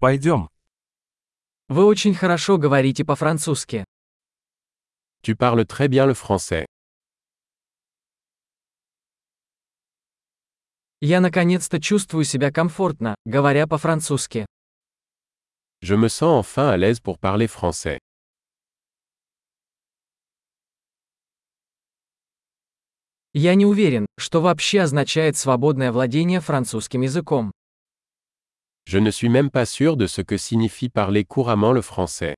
Пойдем. Вы очень хорошо говорите по-французски. Tu parles très bien le français. Я наконец-то чувствую себя комфортно, говоря по-французски. Je me sens enfin à l'aise pour parler français. Я не уверен, что вообще означает свободное владение французским языком. Je ne suis même pas sûr de ce que signifie parler couramment le français.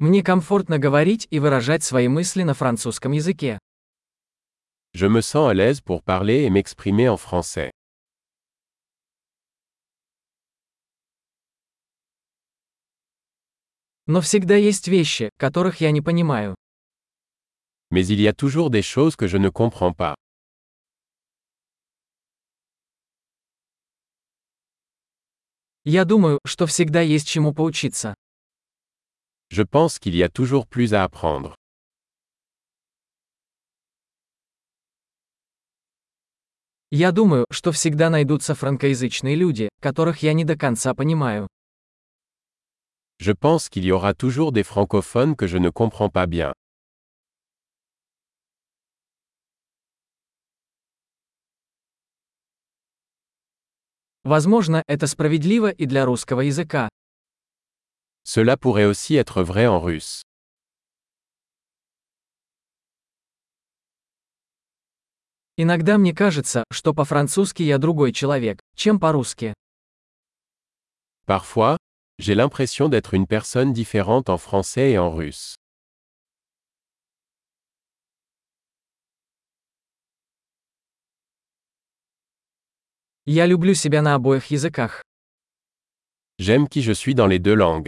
Мне комфортно говорить и выражать свои мысли на французском языке. Je me sens à l'aise pour parler et m'exprimer en français. Но всегда есть вещи, которых я не понимаю. Mais il y a toujours des choses que je ne comprends pas. Я думаю, что всегда есть чему поучиться. Je pense qu'il y a toujours plus à apprendre. Я думаю, что всегда найдутся франкоязычные люди, которых я не до конца понимаю. Je pense qu'il y aura toujours des francophones que je ne comprends pas bien. Возможно, это справедливо и для русского языка. Cela pourrait aussi être vrai en russe. Иногда мне кажется, что по-французски я другой человек, чем по-русски. Parfois, j'ai l'impression d'être une personne différente en français et en russe. Я люблю себя на обоих языках. J'aime qui je suis dans les deux langues.